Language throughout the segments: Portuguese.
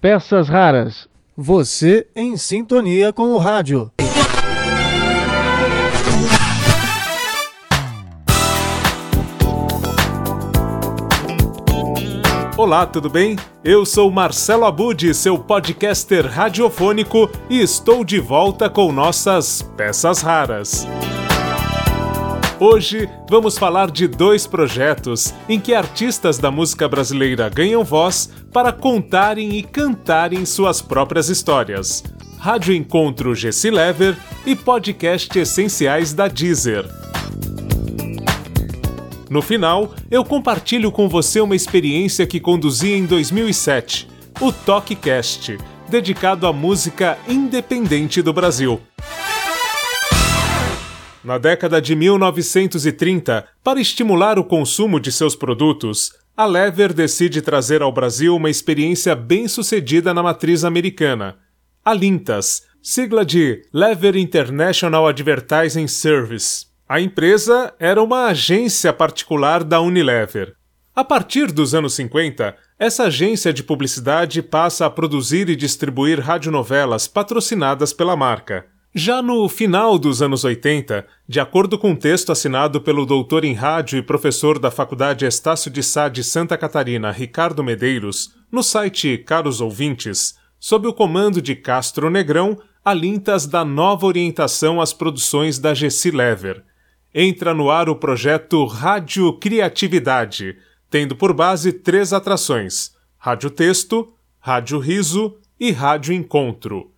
Peças raras. Você em sintonia com o rádio. Olá, tudo bem? Eu sou Marcelo Abud, seu podcaster radiofônico, e estou de volta com nossas peças raras. Hoje vamos falar de dois projetos em que artistas da música brasileira ganham voz para contarem e cantarem suas próprias histórias. Rádio Encontro Gessi Lever e podcast Essenciais da Deezer. No final, eu compartilho com você uma experiência que conduzi em 2007, o TalkCast, dedicado à música independente do Brasil. Na década de 1930, para estimular o consumo de seus produtos, a Lever decide trazer ao Brasil uma experiência bem-sucedida na matriz americana, a Lintas, sigla de Lever International Advertising Service. A empresa era uma agência particular da Unilever. A partir dos anos 50, essa agência de publicidade passa a produzir e distribuir radionovelas patrocinadas pela marca. Já no final dos anos 80, de acordo com um texto assinado pelo doutor em rádio e professor da Faculdade Estácio de Sá de Santa Catarina, Ricardo Medeiros, no site Caros Ouvintes, sob o comando de Castro Negrão, alintas da nova orientação às produções da Gessi Lever. Entra no ar o projeto Rádio Criatividade, tendo por base três atrações: Rádio Texto, Rádio Riso e Rádio Encontro.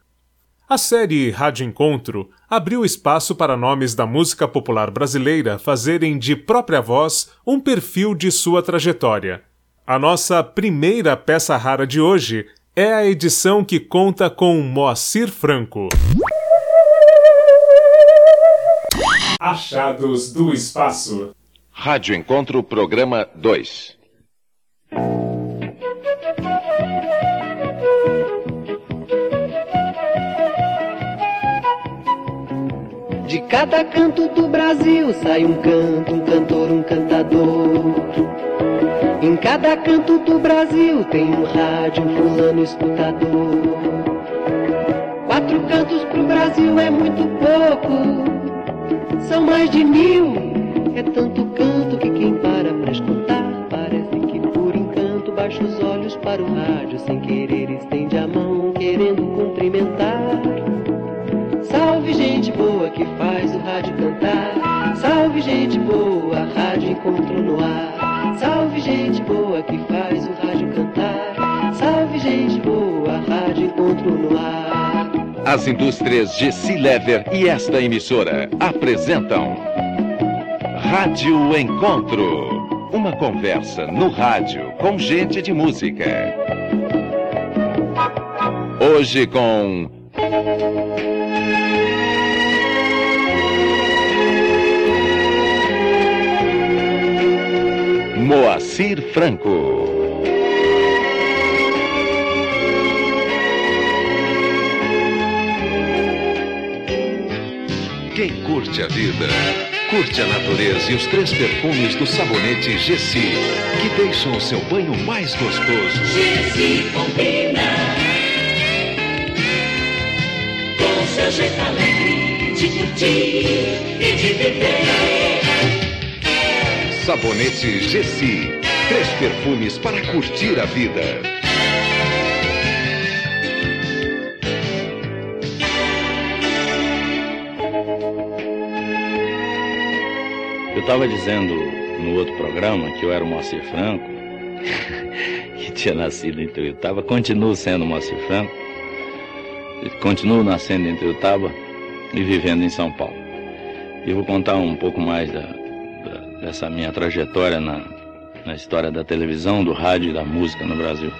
A série Rádio Encontro abriu espaço para nomes da música popular brasileira fazerem de própria voz um perfil de sua trajetória. A nossa primeira peça rara de hoje é a edição que conta com Moacir Franco. Achados do Espaço. Rádio Encontro, programa 2. De cada canto do Brasil sai um canto, um cantor, um cantador. Em cada canto do Brasil tem um rádio, um fulano escutador. Quatro cantos pro Brasil é muito pouco, são mais de mil. É tanto canto que quem para pra escutar parece que por encanto baixa os olhos para o rádio, sem querer Salve gente boa, rádio encontro no ar. Salve gente boa que faz o rádio cantar. Salve gente boa, rádio encontro no ar. As indústrias Gessi Lever e esta emissora apresentam Rádio Encontro. Uma conversa no rádio com gente de música. Hoje com Moacir Franco. Quem curte a vida, curte a natureza e os três perfumes do sabonete Gessi, que deixam o seu banho mais gostoso. Gessi combina com seu jeito alegre de curtir e de viver. Sabonete Gessi. Três perfumes para curtir a vida. Eu estava dizendo no outro programa que eu era o Moacir Franco, que tinha nascido em Tuiutaba, continuo sendo Moacir Franco, continuo nascendo em Tuiutaba e vivendo em São Paulo. E vou contar um pouco mais da, da, dessa minha trajetória na, na história da televisão, do rádio e da música no Brasil.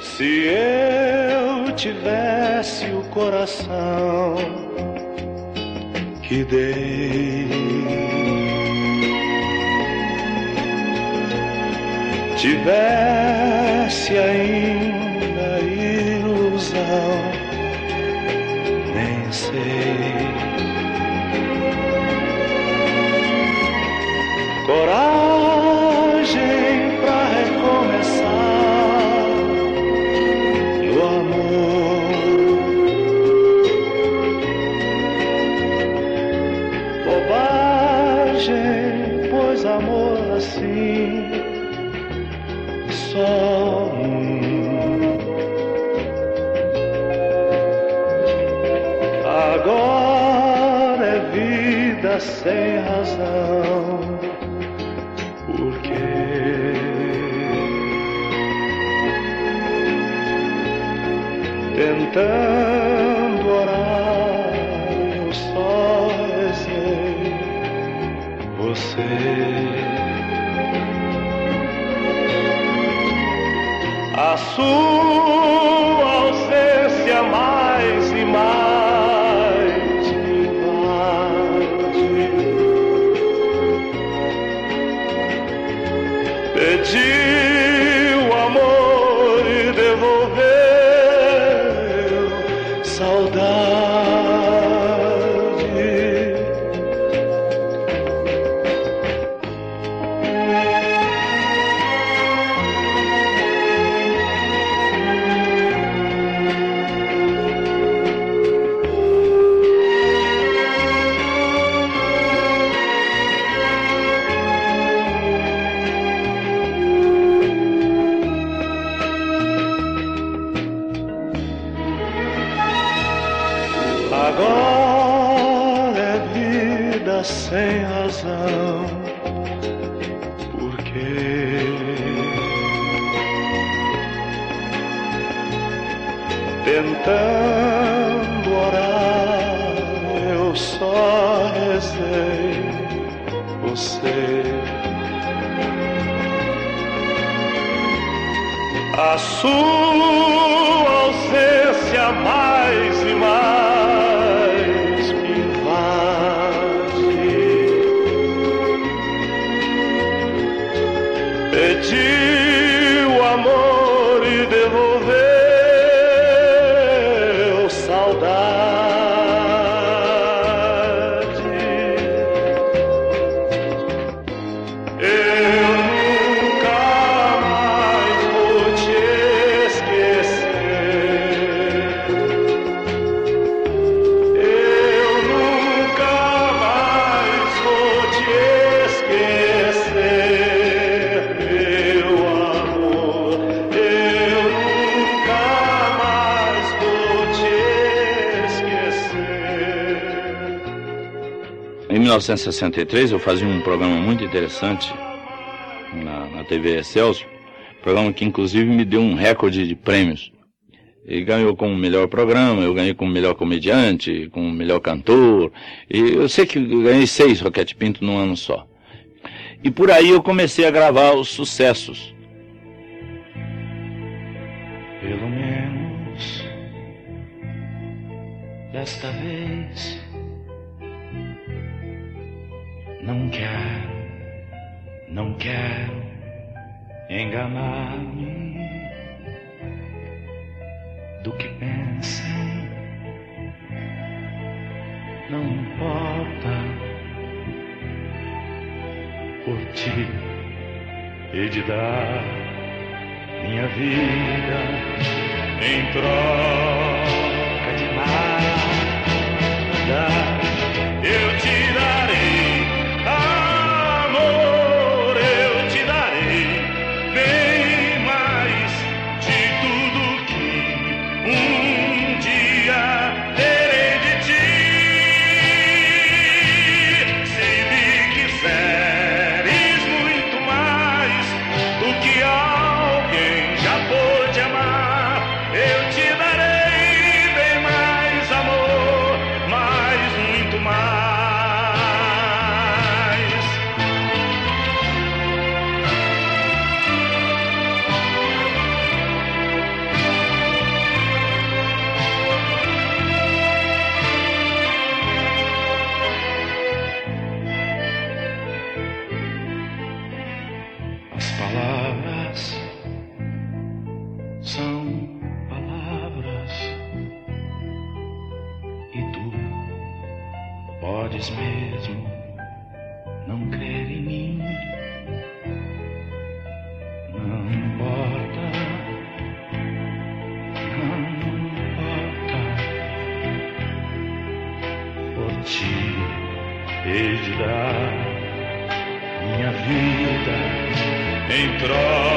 Se eu tivesse o coração que dei, tivesse ainda ilusão, nem sei. Coragem pra razão. Por quê? Tentando orar, eu só rezei você. A sua ausência mais 1963 eu fazia um programa muito interessante na, na TV Excelsior, programa que inclusive me deu um recorde de prêmios. E ganhou como melhor programa, eu ganhei como melhor comediante, como melhor cantor. E eu sei que eu ganhei seis Roquete Pinto num ano só. E por aí eu comecei a gravar os sucessos. Pelo menos desta vez não quero, não quero enganar-me do que pensem. Não importa por ti e de dar minha vida em troca de nada. Em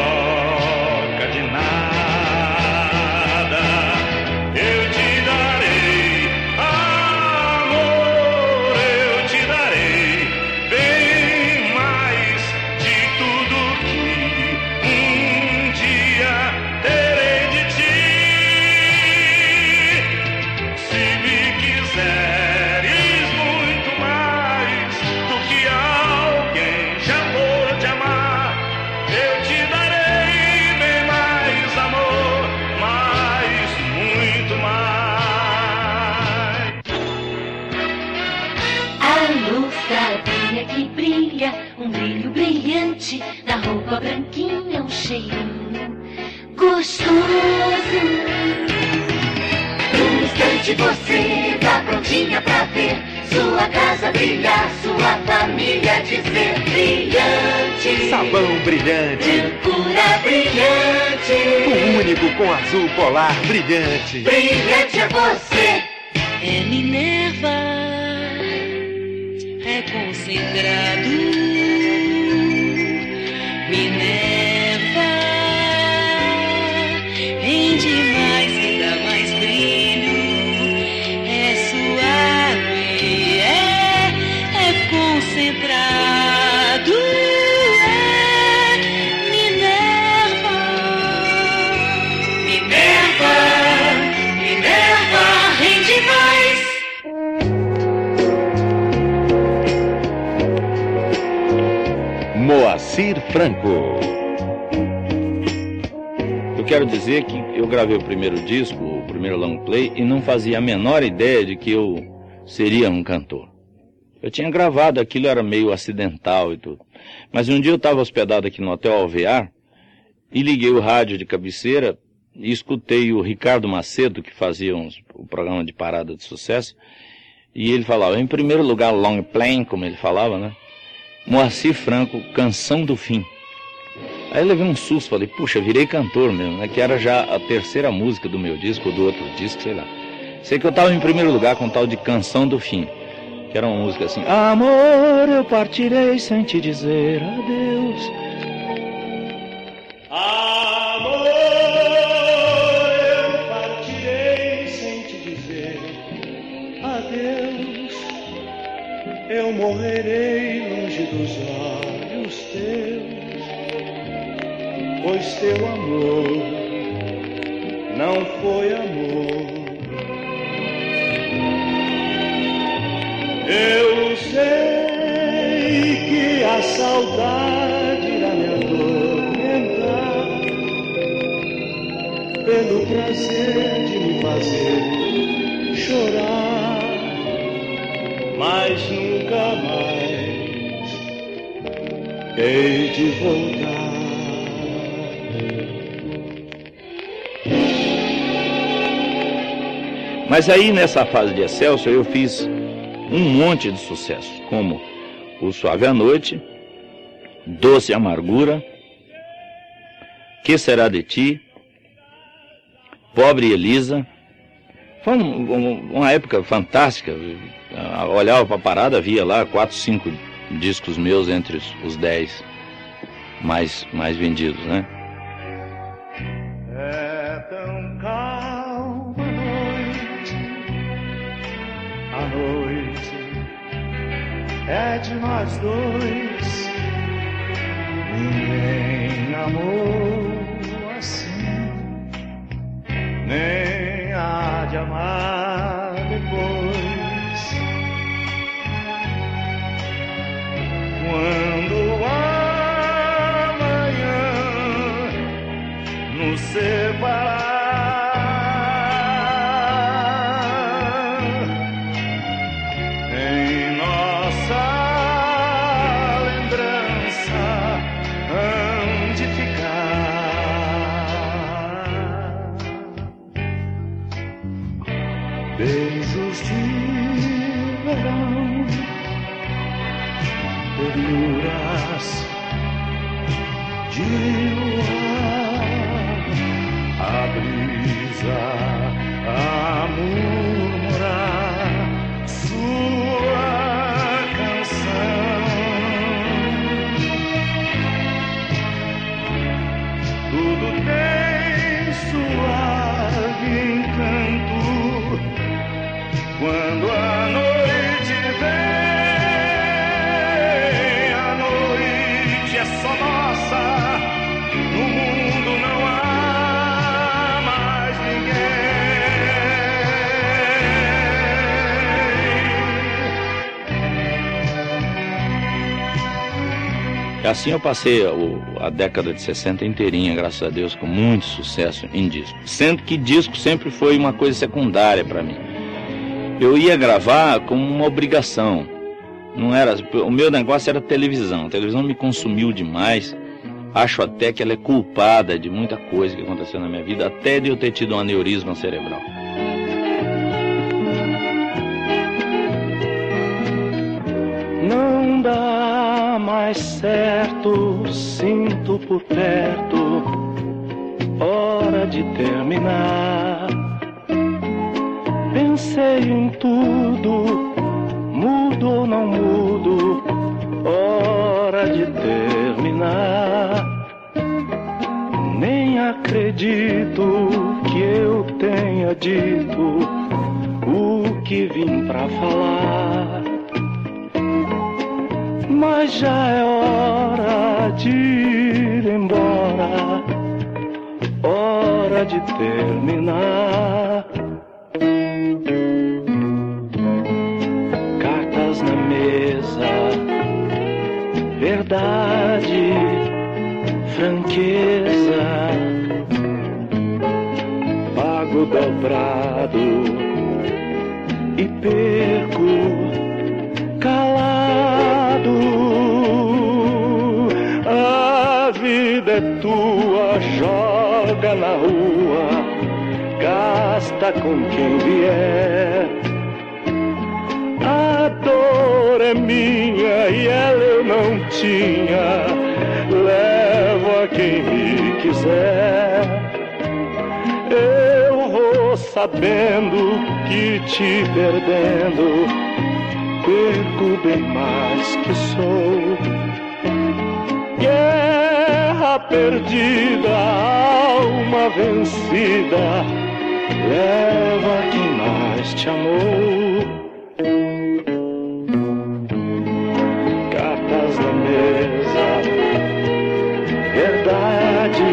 você tá prontinha pra ver sua casa brilhar, sua família dizer brilhante. Sabão brilhante, Cura brilhante. o único com azul polar brilhante. Brilhante é você. É Minerva, é concentrado. Moacir Franco. Eu quero dizer que eu gravei o primeiro disco, o primeiro long play, e não fazia a menor ideia de que eu seria um cantor. Eu tinha gravado, aquilo era meio acidental e tudo. Mas um dia eu estava hospedado aqui no Hotel Alvear e liguei o rádio de cabeceira e escutei o Ricardo Macedo, que fazia uns- o programa de parada de sucesso, e ele falava, em primeiro lugar, long play, como ele falava, né? Moacir Franco, Canção do Fim. Aí eu levei um susto, falei, puxa, virei cantor mesmo, né? Que era já a terceira música do meu disco, ou do outro disco, sei lá. Sei que eu estava em primeiro lugar com tal de Canção do Fim, que era uma música assim, Amor, eu partirei sem te dizer adeus. Amor, eu partirei sem te dizer adeus. Eu morrerei longe dos olhos teus, pois teu amor não foi amor. Eu sei que a saudade irá me atormentar pelo prazer de me fazer chorar, mas nunca mais hei de voltar. Mas aí nessa fase de Excelsior eu fiz um monte de sucessos, como O Suave à Noite, Doce Amargura, Que Será de Ti, Pobre Elisa. Foi um- um- uma época fantástica. Eu Olhava para a parada, via lá quatro, cinco discos meus entre os, os dez mais, mais vendidos, né? É de nós dois. Ninguém amou assim, nem há de amar assim eu passei o- a década de 60 inteirinha, graças a Deus, com muito sucesso em disco. Sendo que disco sempre foi uma coisa secundária para mim. Eu ia gravar como uma obrigação. Não era, o meu negócio era televisão. A televisão me consumiu demais. Acho até que ela é culpada de muita coisa que aconteceu na minha vida, até de eu ter tido um aneurisma cerebral. Não dá mais certo, sinto por perto, hora de terminar. Pensei em tudo, mudo ou não mudo, hora de terminar. Nem acredito que eu tenha dito o que vim pra falar. Mas já é hora de ir embora, hora de terminar. Cartas na mesa, verdade, franqueza, pago dobrado. E perco vida é tua, joga na rua, gasta com quem vier. A dor é minha e ela eu não tinha, levo a quem me quiser. Eu vou sabendo que te perdendo perco bem mais que sou. Perdida, alma vencida, leva quem mais te amou. Cartas na mesa, verdade,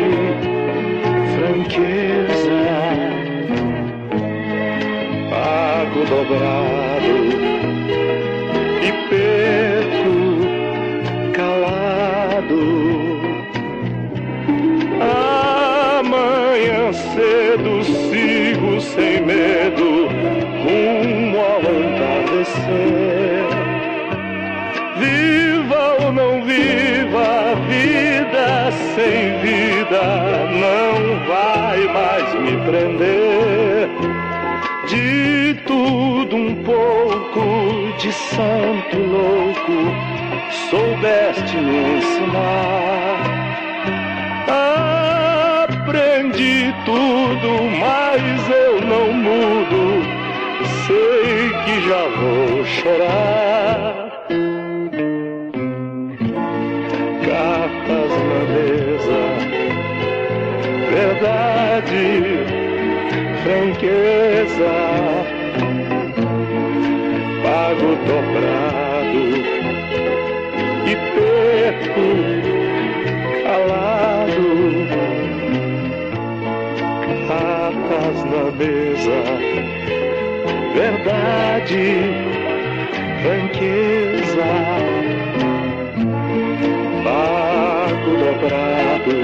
franqueza, pago dobrado mais me prender de tudo um pouco de santo louco. Soubeste me ensinar. Aprendi tudo mas eu não mudo. Sei que já vou chorar. Cartas na mesa. Verdade franqueza, pago dobrado e perco calado. Cartas na mesa, verdade, franqueza, pago dobrado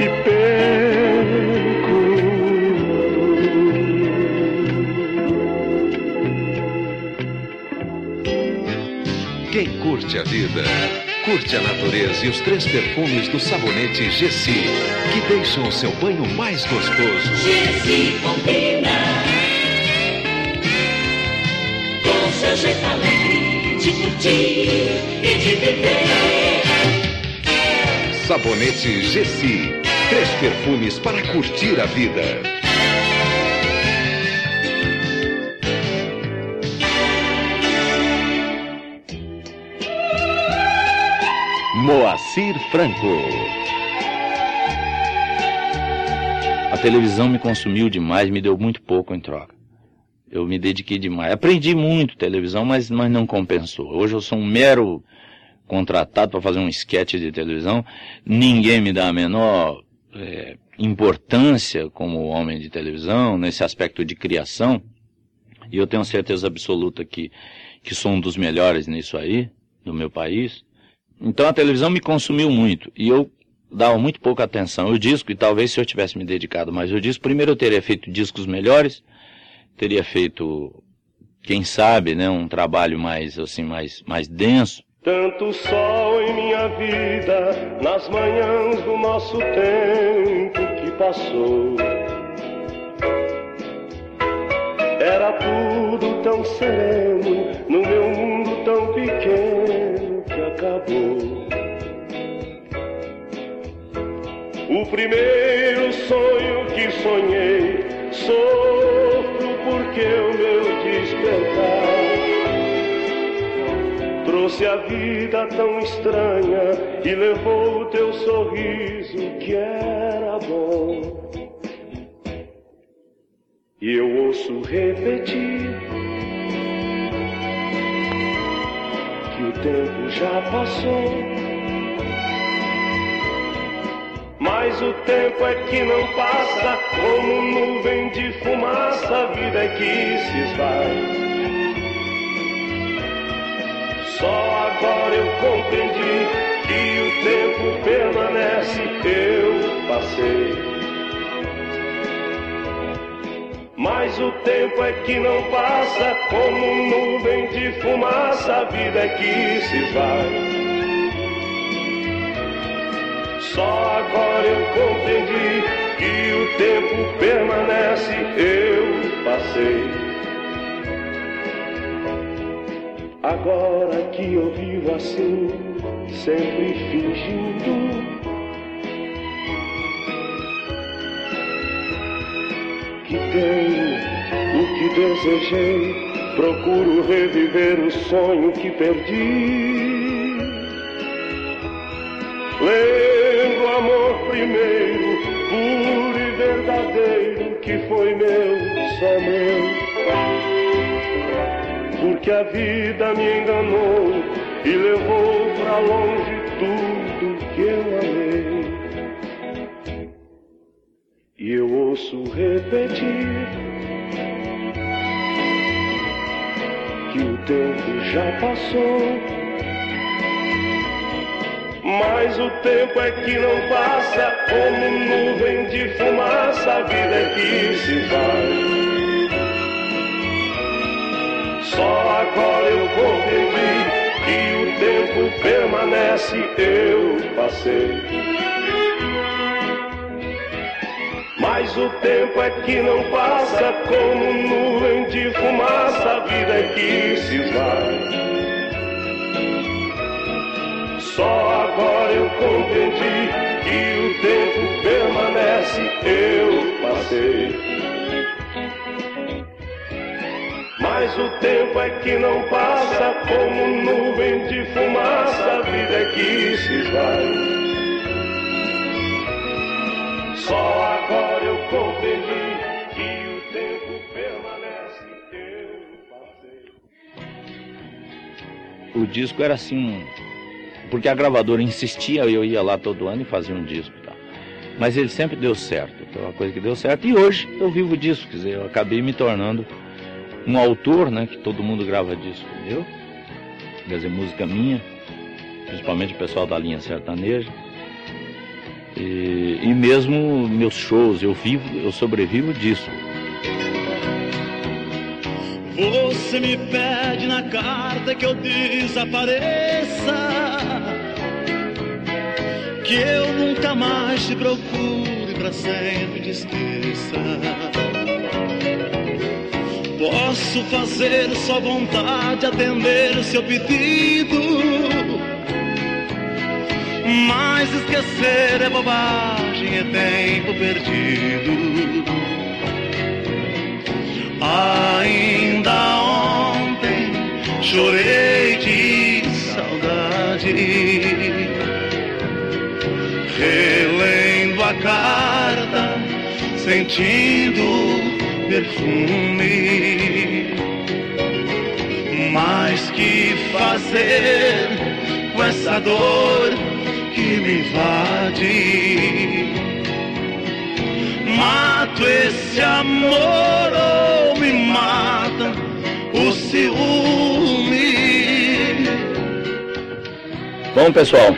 e perco curte a vida, curte a natureza e os três perfumes do sabonete Gessi, que deixam o seu banho mais gostoso. Gessi combina com seu jeito alegre de curtir e de viver. Sabonete Gessi, três perfumes para curtir a vida. Moacir Franco. A televisão me consumiu demais, me deu muito pouco em troca. Eu me dediquei demais. Aprendi muito televisão, mas, mas não compensou. Hoje eu sou um mero contratado para fazer um esquete de televisão. Ninguém me dá a menor é, importância como homem de televisão, nesse aspecto de criação. E eu tenho certeza absoluta que, que sou um dos melhores nisso aí, do meu país. Então a televisão me consumiu muito. E eu dava muito pouca atenção. O disco, e talvez se eu tivesse me dedicado mais ao disco, primeiro eu teria feito discos melhores, teria feito quem sabe, né, um trabalho mais assim, mais, mais denso. Tanto sol em minha vida, nas manhãs do nosso tempo que passou. Era tudo tão sereno, no meu mundo tão pequeno que acabou. O primeiro sonho que sonhei, sofro porque o meu despertar trouxe a vida tão estranha e levou o teu sorriso que era bom. E eu ouço repetir o tempo já passou. Mas o tempo é que não passa, como nuvem de fumaça, a vida é que se esvai. Só agora eu compreendi que o tempo permanece, eu passei. Mas o tempo é que não passa, como nuvem de fumaça, a vida é que se vai. Só agora eu compreendi que o tempo permanece, eu passei. Agora que eu vivo assim, sempre fingindo que tenho o que desejei, procuro reviver o sonho que perdi. Lembro o amor primeiro, puro e verdadeiro, que foi meu, só meu. Porque a vida me enganou e levou pra longe tudo que eu amei. E eu ouço repetir que o tempo já passou. Mas o tempo é que não passa, como nuvem de fumaça, a vida é que se vai. Só agora eu compreendi que o tempo permanece, eu passei. Mas o tempo é que não passa como nuvem de fumaça, a vida é que se vai. Só agora eu compreendi que o tempo permanece, eu passei. Mas o tempo é que não passa como nuvem de fumaça, a vida é que se vai. Só agora eu compreendi que o tempo permanece, eu passei. O disco era assim, porque a gravadora insistia, eu ia lá todo ano e fazia um disco. Tá? Mas ele sempre deu certo, foi uma coisa que deu certo. E hoje eu vivo disso, quer dizer, eu acabei me tornando um autor, né, que todo mundo grava disco, entendeu? Quer dizer, música minha, principalmente o pessoal da linha sertaneja. E, e mesmo meus shows, eu vivo, eu sobrevivo disso. Você me pede na carta que eu desapareça, que eu nunca mais te procure, pra sempre te esqueça. Posso fazer sua vontade, atender seu pedido. Mas esquecer é bobagem, é tempo perdido. Ainda ontem chorei de saudade, relendo a carta, sentindo perfume. Mas que fazer com essa dor me invade? Mato esse amor ou me mata o ciúme? Bom, pessoal,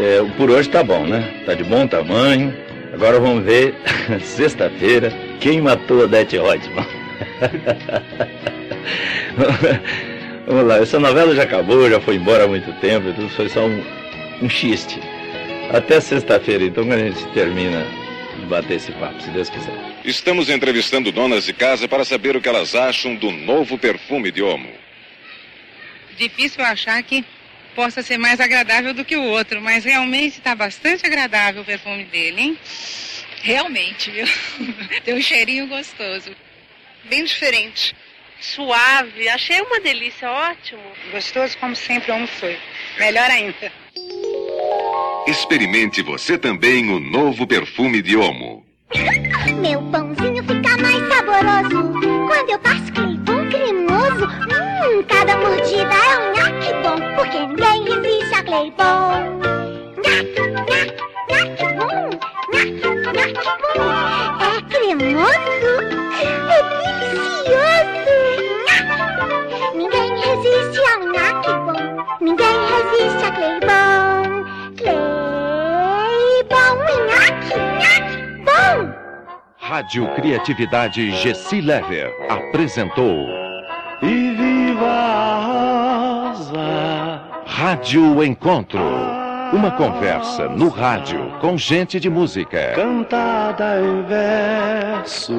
é, por hoje tá bom, né? Tá de bom tamanho. Agora vamos ver, sexta-feira, quem matou a Odete Reutemann. Vamos lá, essa novela já acabou, já foi embora há muito tempo, tudo foi só um, um xiste. Até sexta-feira, então, quando a gente termina de bater esse papo, se Deus quiser. Estamos entrevistando donas de casa para saber o que elas acham do novo perfume de Omo. Difícil achar que possa ser mais agradável do que o outro, mas realmente está bastante agradável o perfume dele, hein? Realmente, viu? Tem um cheirinho gostoso. Bem diferente. Suave, achei uma delícia, ótimo. Gostoso como sempre o foi. Melhor ainda. Experimente você também o novo perfume de Omo. Meu pãozinho fica mais saboroso quando eu passo Cleibon cremoso. Hum, cada mordida Rádio Criatividade Gessi Lever apresentou E viva a rosa. Rádio Encontro. Uma conversa no rádio com gente de música. Cantada em versos.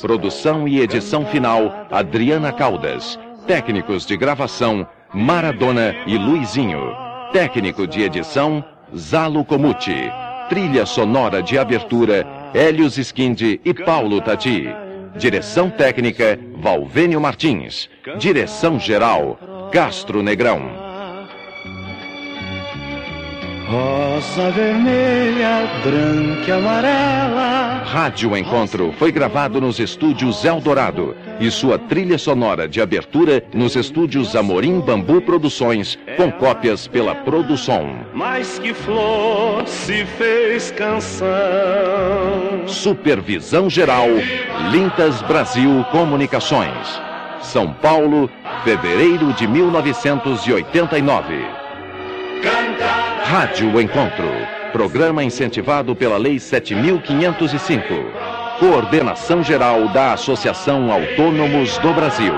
Produção e edição final Adriana Caldas. Técnicos de gravação Maradona e Luizinho. Técnico de edição Zalo Comuti. Trilha sonora de abertura Hélios Skindi e Paulo Tati. Direção técnica Valvênio Martins. Direção geral Castro Negrão. Rosa vermelha, branca e amarela. Rádio Encontro foi gravado nos estúdios Eldorado e sua trilha sonora de abertura nos estúdios Amorim Bambu Produções, com cópias pela Produção. Mais que flor se fez canção. Supervisão Geral Lintas Brasil Comunicações. São Paulo, fevereiro de 1989. Rádio Encontro. Programa incentivado pela Lei 7505. Coordenação Geral da Associação Autônomos do Brasil.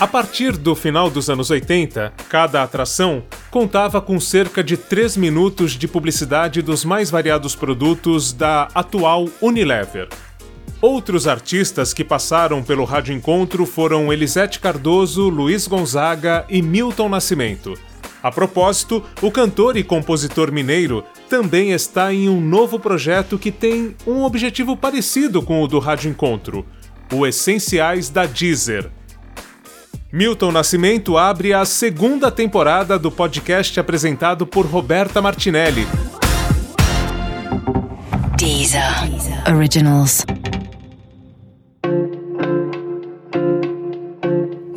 A partir do final dos anos 80, cada atração contava com cerca de 3 minutos de publicidade dos mais variados produtos da atual Unilever. Outros artistas que passaram pelo Rádio Encontro foram Elisete Cardoso, Luiz Gonzaga e Milton Nascimento. A propósito, o cantor e compositor mineiro também está em um novo projeto que tem um objetivo parecido com o do Rádio Encontro: o Essenciais da Deezer. Milton Nascimento abre a segunda temporada do podcast apresentado por Roberta Martinelli. Deezer Originals.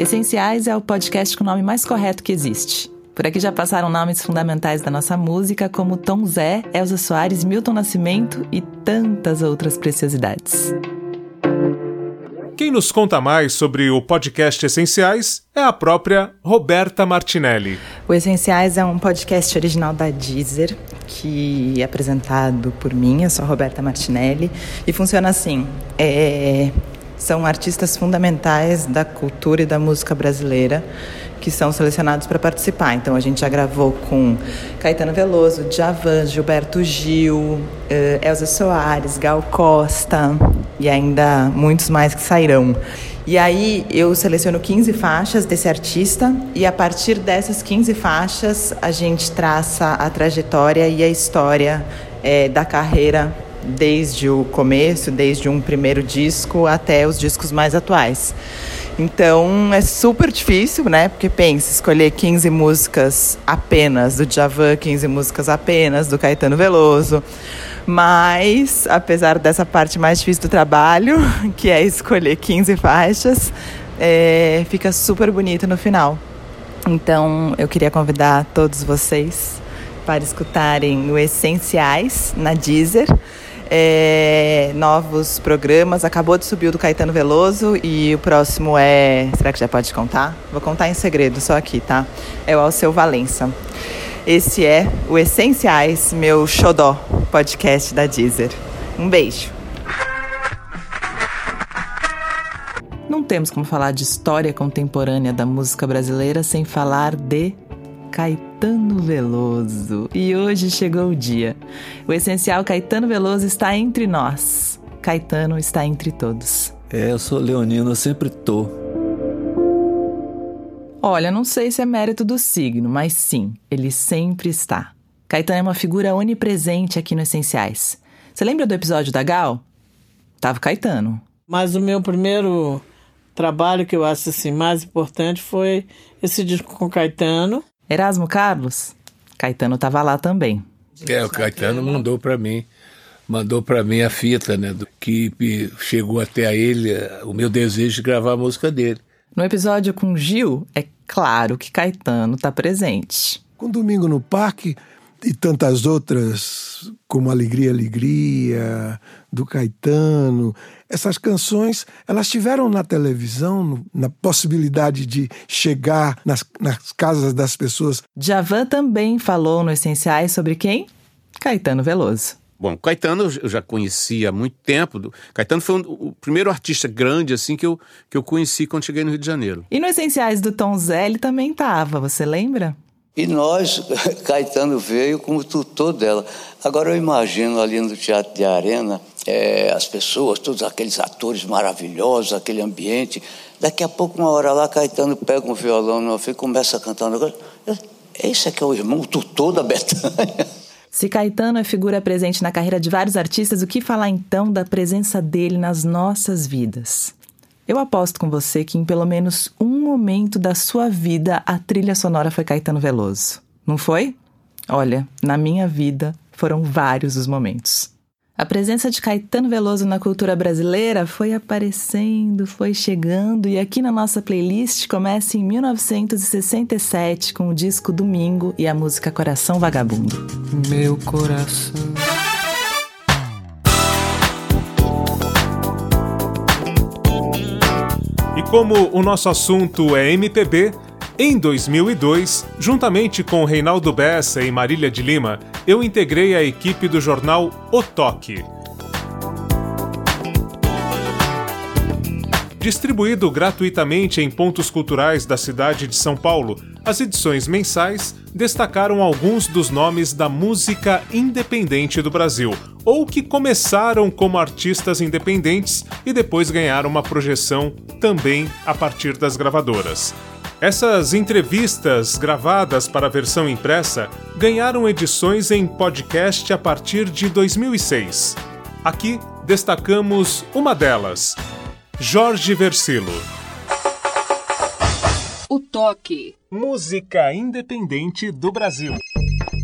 Essenciais é o podcast com o nome mais correto que existe. Por aqui já passaram nomes fundamentais da nossa música, como Tom Zé, Elza Soares, Milton Nascimento e tantas outras preciosidades. Quem nos conta mais sobre o podcast Essenciais é a própria Roberta Martinelli. O Essenciais é um podcast original da Deezer, que é apresentado por mim, eu sou a Roberta Martinelli, e funciona assim: é, são artistas fundamentais da cultura e da música brasileira que são selecionados para participar. Então a gente já gravou com Caetano Veloso, Djavan, Gilberto Gil, uh, Elza Soares, Gal Costa e ainda muitos mais que sairão. E aí eu seleciono 15 faixas desse artista e a partir dessas 15 faixas a gente traça a trajetória e a história é, da carreira desde o começo, desde um primeiro disco até os discos mais atuais. Então é super difícil, né? Porque pensa, escolher 15 músicas apenas do Djavan, 15 músicas apenas do Caetano Veloso. Mas, apesar dessa parte mais difícil do trabalho, que é escolher 15 faixas, é, fica super bonito no final. Então eu queria convidar todos vocês para escutarem o Essenciais na Deezer. É, novos programas. Acabou de subir o do Caetano Veloso e o próximo é. Será que já pode contar? Vou contar em segredo, só aqui, tá? É o Alceu Valença. Esse é o Essenciais, meu xodó podcast da Deezer. Um beijo. Não temos como falar de história contemporânea da música brasileira sem falar de Caetano Veloso. E hoje chegou o dia. O essencial Caetano Veloso está entre nós. Caetano está entre todos. É, eu sou leonino, eu sempre tô. Olha, não sei se é mérito do signo, mas sim, ele sempre está. Caetano é uma figura onipresente aqui no Essenciais. Você lembra do episódio da Gal? Tava Caetano. Mas o meu primeiro trabalho que eu acho assim mais importante foi esse disco com Caetano. Erasmo Carlos? Caetano tava lá também. É, o Caetano mandou para mim, mandou para mim a fita, né, do, que chegou até a ele o meu desejo de gravar a música dele. No episódio com Gil, é claro que Caetano tá presente. Com Domingo no Parque e tantas outras, como Alegria, Alegria, do Caetano, essas canções, elas tiveram na televisão, na possibilidade de chegar nas, nas casas das pessoas. Javan também falou no Essenciais sobre quem? Caetano Veloso. Bom, Caetano eu já conhecia há muito tempo. Caetano foi um, o primeiro artista grande assim que eu, que eu conheci quando cheguei no Rio de Janeiro. E no Essenciais do Tom Zé ele também estava, você lembra? E nós, Caetano veio como tutor dela. Agora eu imagino ali no Teatro de Arena, é, as pessoas, todos aqueles atores maravilhosos, aquele ambiente. Daqui a pouco, uma hora lá, Caetano pega um violão no e começa a cantar um negócio. Esse aqui é o irmão, tutor da Betânia. Se Caetano é figura presente na carreira de vários artistas, o que falar então da presença dele nas nossas vidas? Eu aposto com você que em pelo menos um momento da sua vida a trilha sonora foi Caetano Veloso. Não foi? Olha, na minha vida foram vários os momentos. A presença de Caetano Veloso na cultura brasileira foi aparecendo, foi chegando e aqui na nossa playlist começa em 1967 com o disco Domingo e a música Coração Vagabundo. Meu coração. E como o nosso assunto é MPB, em 2002, juntamente com Reinaldo Bessa e Marília de Lima, eu integrei a equipe do jornal O Toque. Distribuído gratuitamente em pontos culturais da cidade de São Paulo, as edições mensais destacaram alguns dos nomes da música independente do Brasil, ou que começaram como artistas independentes e depois ganharam uma projeção também a partir das gravadoras. Essas entrevistas gravadas para a versão impressa ganharam edições em podcast a partir de 2006. Aqui destacamos uma delas, Jorge Versilo. O Toque. Música independente do Brasil.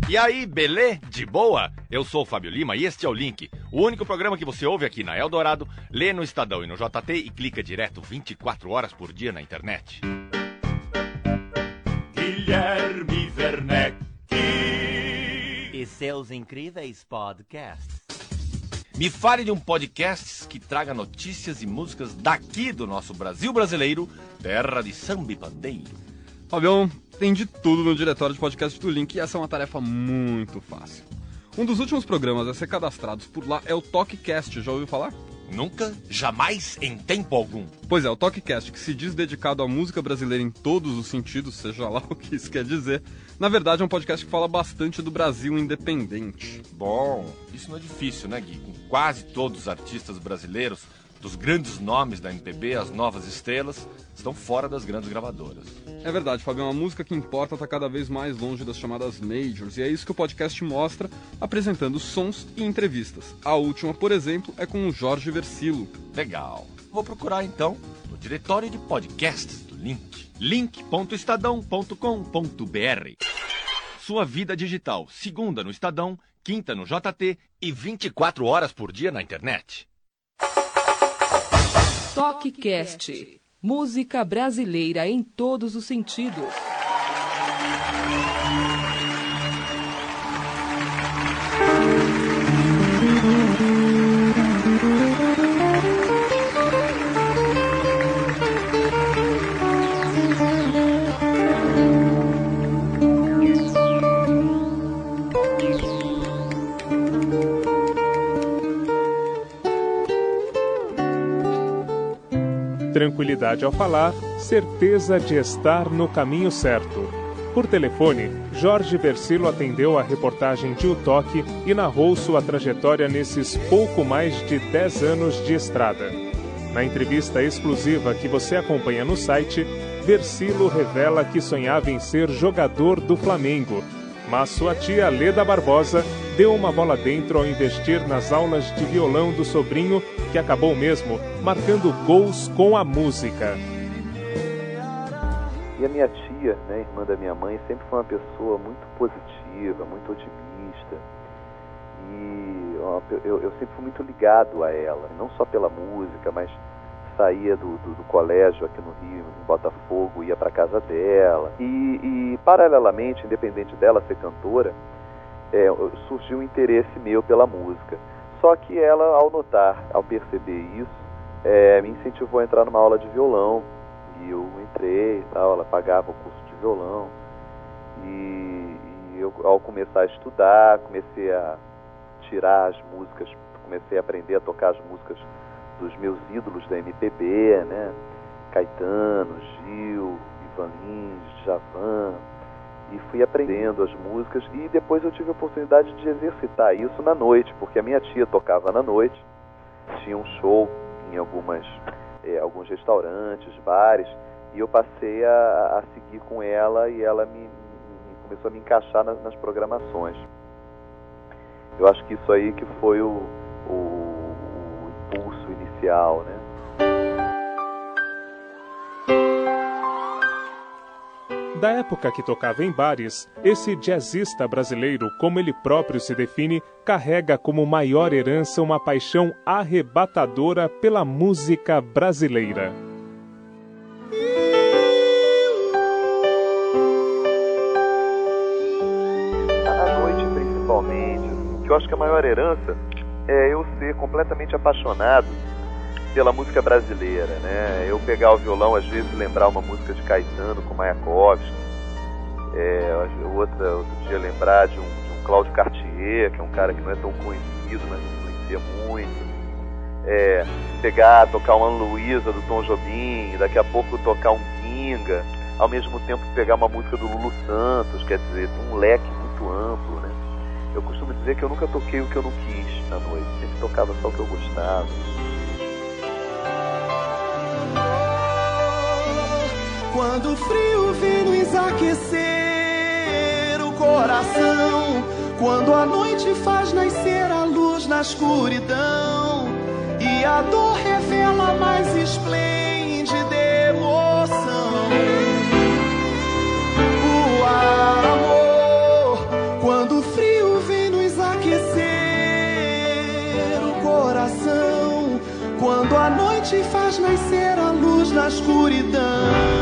E aí, belê? De boa? Eu sou o Fábio Lima e este é o Link, o único programa que você ouve aqui na Eldorado, lê no Estadão e no JT e clica direto 24 horas por dia na internet. Guilherme Werneck. E seus incríveis podcasts. Me fale de um podcast que traga notícias e músicas daqui do nosso Brasil brasileiro, terra de samba e pandeiro. Fabião, tem de tudo no diretório de podcast do Link e essa é uma tarefa muito fácil. Um dos últimos programas a ser cadastrados por lá é o TalkCast, já ouviu falar? Nunca, jamais, em tempo algum. Pois é, o TalkCast, que se diz dedicado à música brasileira em todos os sentidos, seja lá o que isso quer dizer, na verdade é um podcast que fala bastante do Brasil independente. Bom, isso não é difícil, né, Gui? Com quase todos os artistas brasileiros, dos grandes nomes da MPB, as novas estrelas, estão fora das grandes gravadoras. É verdade, Fábio, uma música que importa está cada vez mais longe das chamadas majors, e é isso que o podcast mostra, apresentando sons e entrevistas. A última, por exemplo, é com o Jorge Versilo. Legal. Vou procurar então no diretório de podcasts do Link. link.estadão.com.br Sua vida digital, segunda no Estadão, quinta no JT e 24 horas por dia na internet. TalkCast. Música brasileira em todos os sentidos. Tranquilidade ao falar, certeza de estar no caminho certo. Por telefone, Jorge Versilo atendeu a reportagem de O Toque e narrou sua trajetória nesses pouco mais de 10 anos de estrada. Na entrevista exclusiva que você acompanha no site, Versilo revela que sonhava em ser jogador do Flamengo, mas sua tia Leda Barbosa deu uma bola dentro ao investir nas aulas de violão do sobrinho, que acabou mesmo marcando gols com a música. E a minha tia, né, irmã da minha mãe, sempre foi uma pessoa muito positiva, muito otimista. E ó, eu, eu sempre fui muito ligado a ela, não só pela música, mas saía do, do, do, colégio aqui no Rio, em Botafogo, ia para casa dela. E, e, paralelamente, independente dela ser cantora, é, surgiu um interesse meu pela música. Só que ela, ao notar, ao perceber isso, é, me incentivou a entrar numa aula de violão. E eu entrei e tal, ela pagava o curso de violão. E, e eu, ao começar a estudar, comecei a tirar as músicas, comecei a aprender a tocar as músicas dos meus ídolos da MPB, né? Caetano, Gil, Ivan Lins, Javan, e fui aprendendo as músicas e depois eu tive a oportunidade de exercitar isso na noite, porque a minha tia tocava na noite, tinha um show em algumas, é, alguns restaurantes, bares, e eu passei a, a, seguir com ela e ela me, me começou a me encaixar nas, nas, programações. Eu acho que isso aí que foi o, o impulso inicial, né? Da época que tocava em bares, esse jazzista brasileiro, como ele próprio se define, carrega como maior herança uma paixão arrebatadora pela música brasileira. À noite, principalmente, que eu acho que a maior herança é eu ser completamente apaixonado pela música brasileira, né? Eu pegar o violão, às vezes lembrar uma música de Caetano com Mayakovsky, é, outra, outro dia lembrar de um, de um Cláudio Cartier, que é um cara que não é tão conhecido, mas influencia muito. É, pegar, tocar uma Luísa do Tom Jobim, daqui a pouco tocar um Kinga, ao mesmo tempo pegar uma música do Lulu Santos, quer dizer, um leque muito amplo, né? Eu costumo dizer que eu nunca toquei o que eu não quis na noite, sempre tocava só o que eu gostava. Quando o frio vem nos aquecer o coração, quando a noite faz nascer a luz na escuridão e a dor revela mais esplêndida emoção. O amor, quando o frio vem nos aquecer o coração, quando a noite faz nascer na escuridão.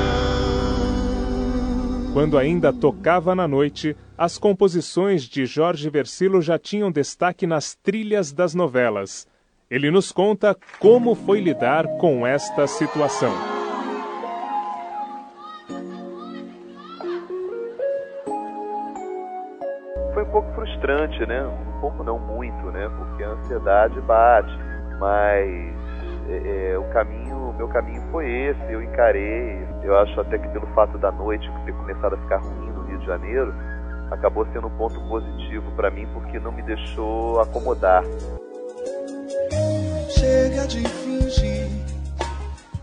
Quando ainda tocava na noite, as composições de Jorge Versilo já tinham destaque nas trilhas das novelas. Ele nos conta como foi lidar com esta situação. Foi um pouco frustrante, né? Um pouco não muito, né? Porque a ansiedade bate, mas é, é, o caminho, meu caminho foi esse, eu encarei. Eu acho até que pelo fato da noite ter começado a ficar ruim no Rio de Janeiro, acabou sendo um ponto positivo para mim porque não me deixou acomodar. Chega de fingir,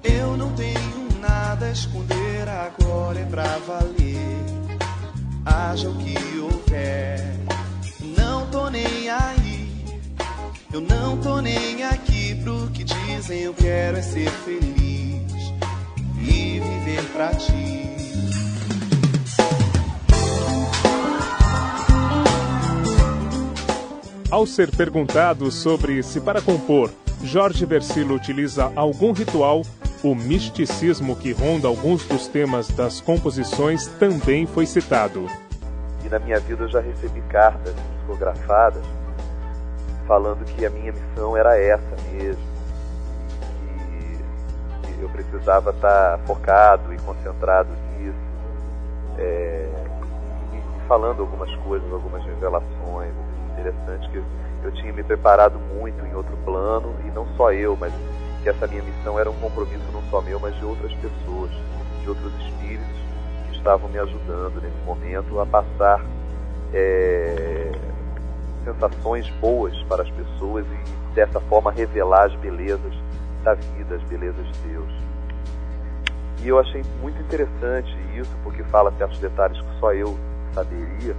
eu não tenho nada a esconder, agora é pra valer. Haja o que houver, eu não tô nem aqui pro que dizem, eu quero é ser feliz e viver pra ti. Ao ser perguntado sobre se para compor Jorge Versilo utiliza algum ritual, o misticismo que ronda alguns dos temas das composições também foi citado. E na minha vida eu já recebi cartas psicografadas falando que a minha missão era essa mesmo. E eu precisava estar focado e concentrado nisso. É, e falando algumas coisas, algumas revelações assim, interessantes que eu tinha me preparado muito em outro plano, e não só eu, mas que essa minha missão era um compromisso não só meu, mas de outras pessoas, de outros espíritos que estavam me ajudando nesse momento a passar é, sensações boas para as pessoas e dessa forma revelar as belezas da vida, as belezas de Deus. E eu achei muito interessante isso, porque fala certos detalhes que só eu saberia.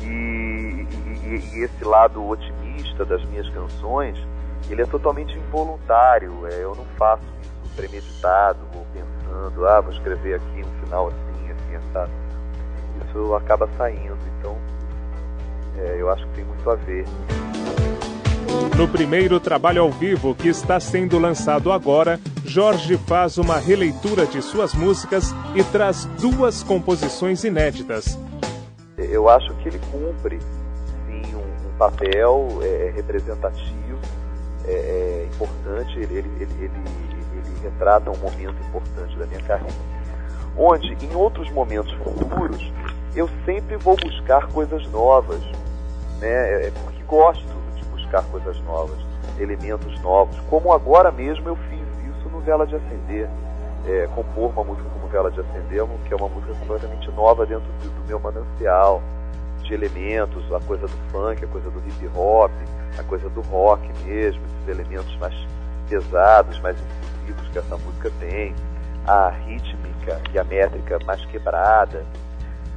E, e, e esse lado otimista das minhas canções, ele é totalmente involuntário. É, eu não faço isso premeditado ou pensando, ah, vou escrever aqui um final assim, assim, assado. Isso acaba saindo. É, eu acho que tem muito a ver. No primeiro trabalho ao vivo que está sendo lançado agora, Jorge faz uma releitura de suas músicas e traz duas composições inéditas. Eu acho que ele cumpre sim um, um papel é, representativo, é, é importante, ele, ele, ele, ele, retrata um momento importante da minha carreira. Onde, em outros momentos futuros, eu sempre vou buscar coisas novas, né? É, porque gosto buscar coisas novas, elementos novos, como agora mesmo eu fiz isso no Vela de Acender. É, compor uma música como Vela de Acender, que é uma música completamente nova dentro do, do meu manancial de elementos, a coisa do funk, a coisa do hip hop, a coisa do rock mesmo, esses elementos mais pesados, mais incisivos que essa música tem, a rítmica e a métrica mais quebrada,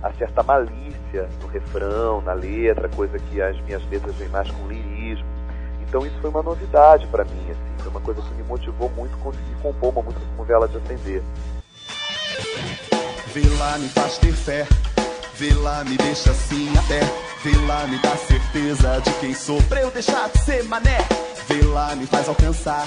a certa malícia no refrão, na letra, coisa que as minhas letras vêm mais com lirismo. Então isso foi uma novidade para mim, assim, foi uma coisa que me motivou muito conseguir compor uma música como Vela de Acender. Vê me faz ter fé, vê me deixa assim até, vê me dá certeza de quem sou pra eu deixar de ser mané, vê me faz alcançar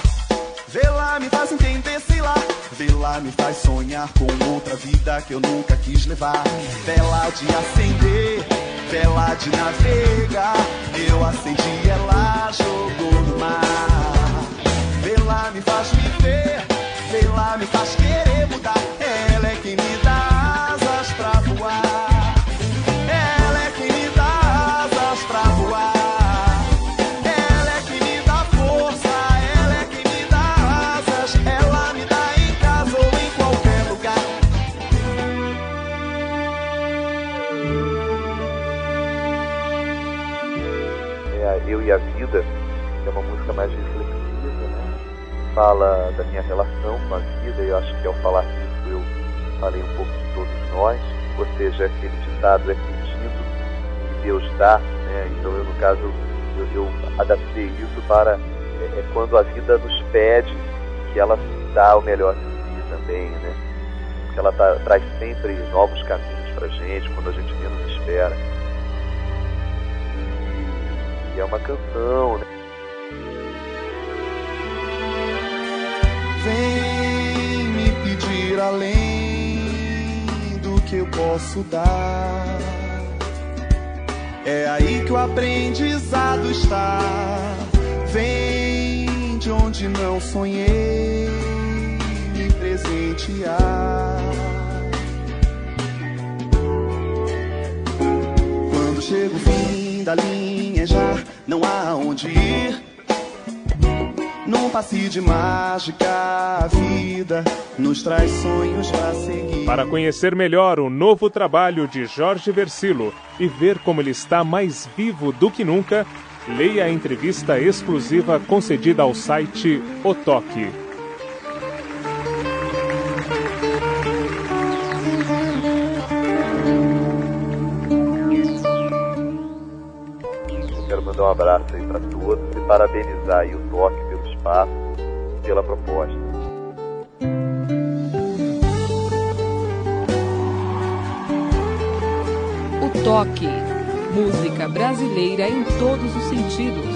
Vê lá, me faz entender, sei lá. Vê lá, me faz sonhar com outra vida que eu nunca quis levar. Vela de acender, vela de navegar. Eu acendi, ela jogou no mar. Vê lá, me faz viver, vê lá, me faz querer mudar. Fala da minha relação com a vida, e eu acho que ao falar disso eu falei um pouco de todos nós, ou seja, aquele ditado é pedido e Deus dá, né? Então eu, no caso, eu, eu adaptei isso para é, é, quando a vida nos pede que ela dá o melhor de si também, né? Que ela tá, traz sempre novos caminhos pra gente, quando a gente menos espera e é uma canção, né? Vem me pedir além do que eu posso dar. É aí que o aprendizado está. Vem de onde não sonhei me presentear. Quando chega o fim da linha já não há onde ir. Num passe de mágica, a vida nos traz sonhos para seguir. Para conhecer melhor o novo trabalho de Jorge Versilo e ver como ele está mais vivo do que nunca, leia a entrevista exclusiva concedida ao site O Toque. mandar um abraço aí para todos e parabenizar aí o Toque pelo espaço e pela proposta. O Toque, música brasileira em todos os sentidos.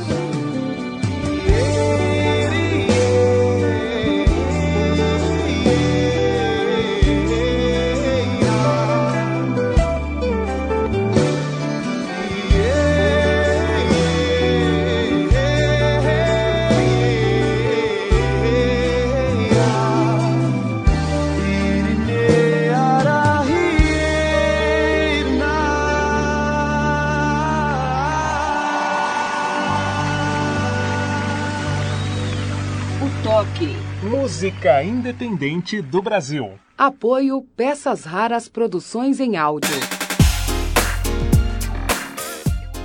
Música independente do Brasil. Apoio Peças Raras Produções em Áudio.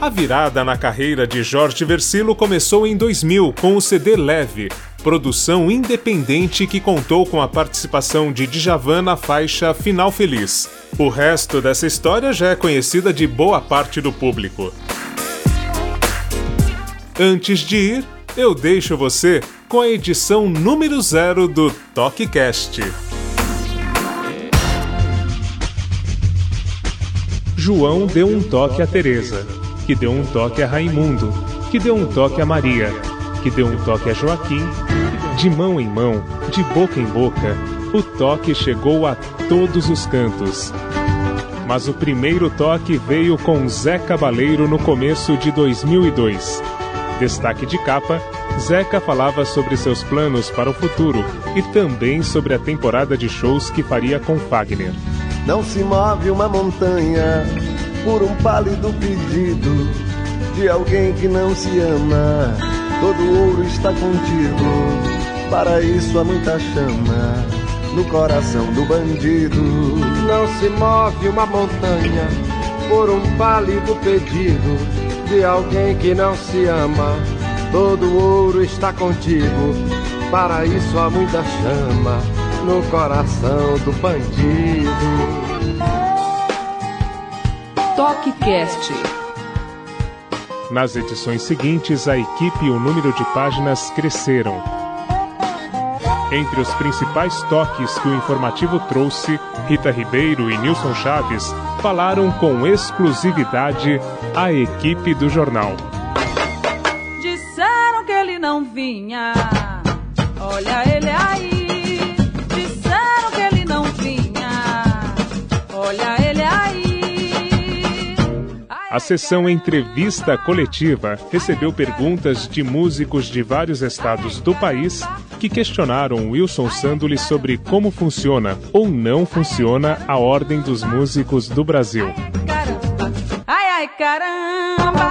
A virada na carreira de Jorge Versilo começou em 2000 com o CD Leve, produção independente que contou com a participação de Djavan na faixa Final Feliz. O resto dessa história já é conhecida de boa parte do público. Antes de ir, eu deixo você com a edição número zero do ToqueCast. João deu um toque a Teresa, que deu um toque a Raimundo, que deu um toque a Maria, que deu um toque a Joaquim. De mão em mão, de boca em boca, o toque chegou a todos os cantos. Mas o primeiro toque veio com Zé Cabaleiro no começo de 2002. Destaque de capa, Zeca falava sobre seus planos para o futuro e também sobre a temporada de shows que faria com Fagner. Não se move uma montanha por um pálido pedido de alguém que não se ama. Todo ouro está contigo, para isso há muita chama no coração do bandido. Não se move uma montanha por um pálido pedido de alguém que não se ama. Todo ouro está contigo, para isso há muita chama no coração do bandido. Toque Cast. Nas edições seguintes, a equipe e o número de páginas cresceram. Entre os principais toques que o informativo trouxe, Rita Ribeiro e Nilson Chaves falaram com exclusividade a equipe do jornal. Disseram que ele não vinha. Olha ele aí. Disseram que ele não vinha. Olha ele aí. A sessão Entrevista Coletiva recebeu perguntas de músicos de vários estados do país que questionaram Wilson Sanduli sobre como funciona ou não funciona a Ordem dos Músicos do Brasil. Ai, ai, caramba.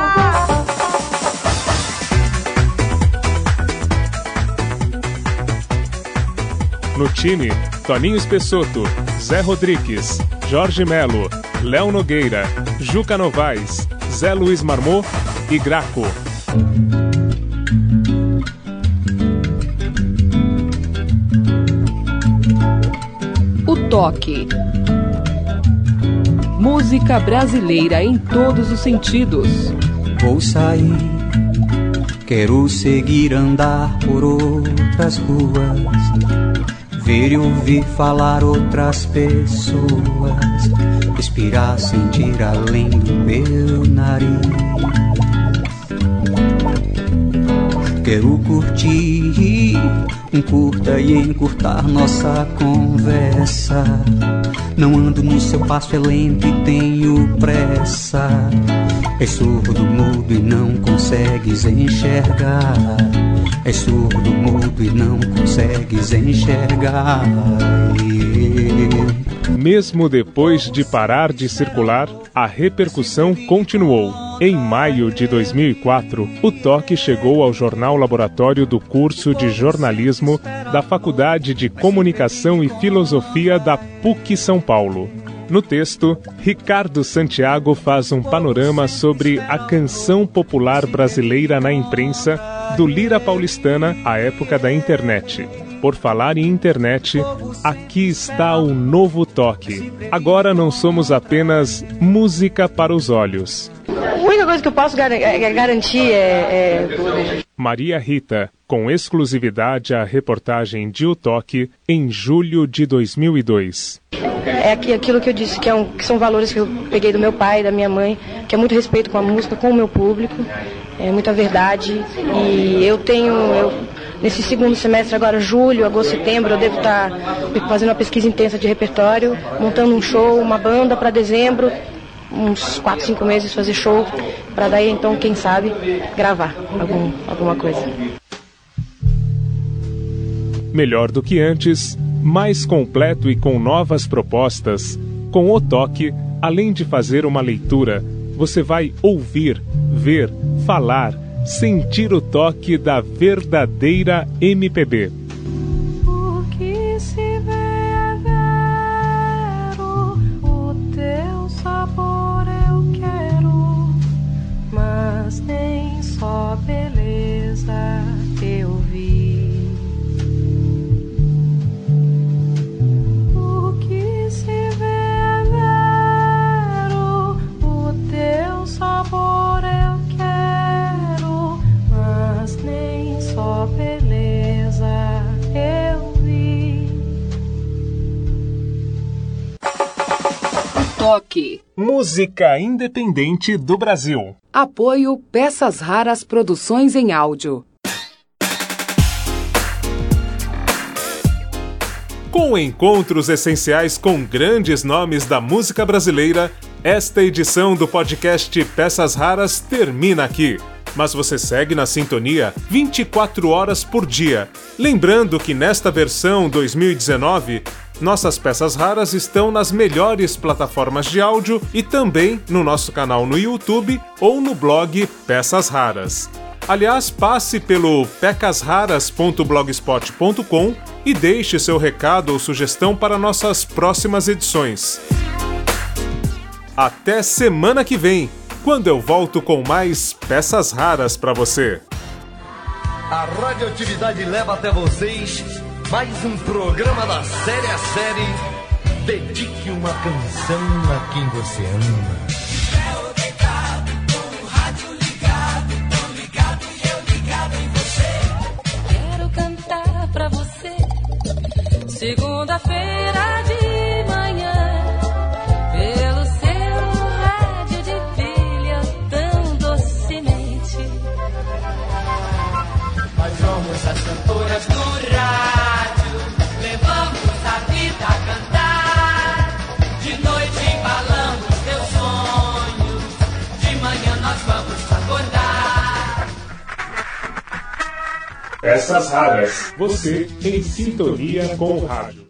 No time, Toninho Espessoto, Zé Rodrigues, Jorge Melo, Léo Nogueira, Juca Novaes, Zé Luiz Marmot e Graco. Toque. Música brasileira em todos os sentidos. Vou sair, quero seguir andar por outras ruas, ver e ouvir falar outras pessoas, respirar, sentir além do meu nariz. Quero curtir, encurta e encurtar nossa conversa. Não ando no seu passo, é lento e tenho pressa. És surdo, mudo e não consegues enxergar. És surdo, mudo e não consegues enxergar. Mesmo depois de parar de circular, a repercussão continuou. Em maio de 2004, o toque chegou ao jornal laboratório do curso de jornalismo da Faculdade de Comunicação e Filosofia da PUC São Paulo. No texto, Ricardo Santiago faz um panorama sobre a canção popular brasileira na imprensa do Lira Paulistana à época da internet. Por falar em internet, aqui está o novo toque. Agora não somos apenas música para os olhos. Única coisa que eu posso gar garantir é, é, Maria Rita, com exclusividade a reportagem de O Toque em julho de 2002. É aquilo que eu disse, que, é um, que são valores que eu peguei do meu pai, da minha mãe, que é muito respeito com a música, com o meu público, é muita verdade. E eu tenho, eu, nesse segundo semestre, agora julho, agosto, setembro, eu devo estar fazendo uma pesquisa intensa de repertório, montando um show, uma banda para dezembro, uns 4, 5 meses fazer show, para daí então, quem sabe, gravar algum, alguma coisa. Melhor do que antes, mais completo e com novas propostas, com o toque, além de fazer uma leitura, você vai ouvir, ver, falar, sentir o toque da verdadeira MPB. só beleza eu vi. O que se vê é vero, o teu sabor eu quero, mas nem só beleza eu vi. Toque. Música independente do Brasil. Apoio Peças Raras Produções em Áudio. Com encontros essenciais com grandes nomes da música brasileira, esta edição do podcast Peças Raras termina aqui. Mas você segue na sintonia 24 horas por dia. Lembrando que nesta versão 2019, nossas peças raras estão nas melhores plataformas de áudio e também no nosso canal no YouTube ou no blog Peças Raras. Aliás, passe pelo pecasraras.blogspot.com e deixe seu recado ou sugestão para nossas próximas edições. Até semana que vem, quando eu volto com mais peças raras para você. A radioatividade leva até vocês mais um programa da série a série. Dedique uma canção a quem você ama. Quero cantar pra você. Segunda-feira de cantoras do rádio, levamos a vida a cantar. De noite embalamos teus sonhos, de manhã nós vamos acordar. Peças raras. Você em sintonia com o rádio.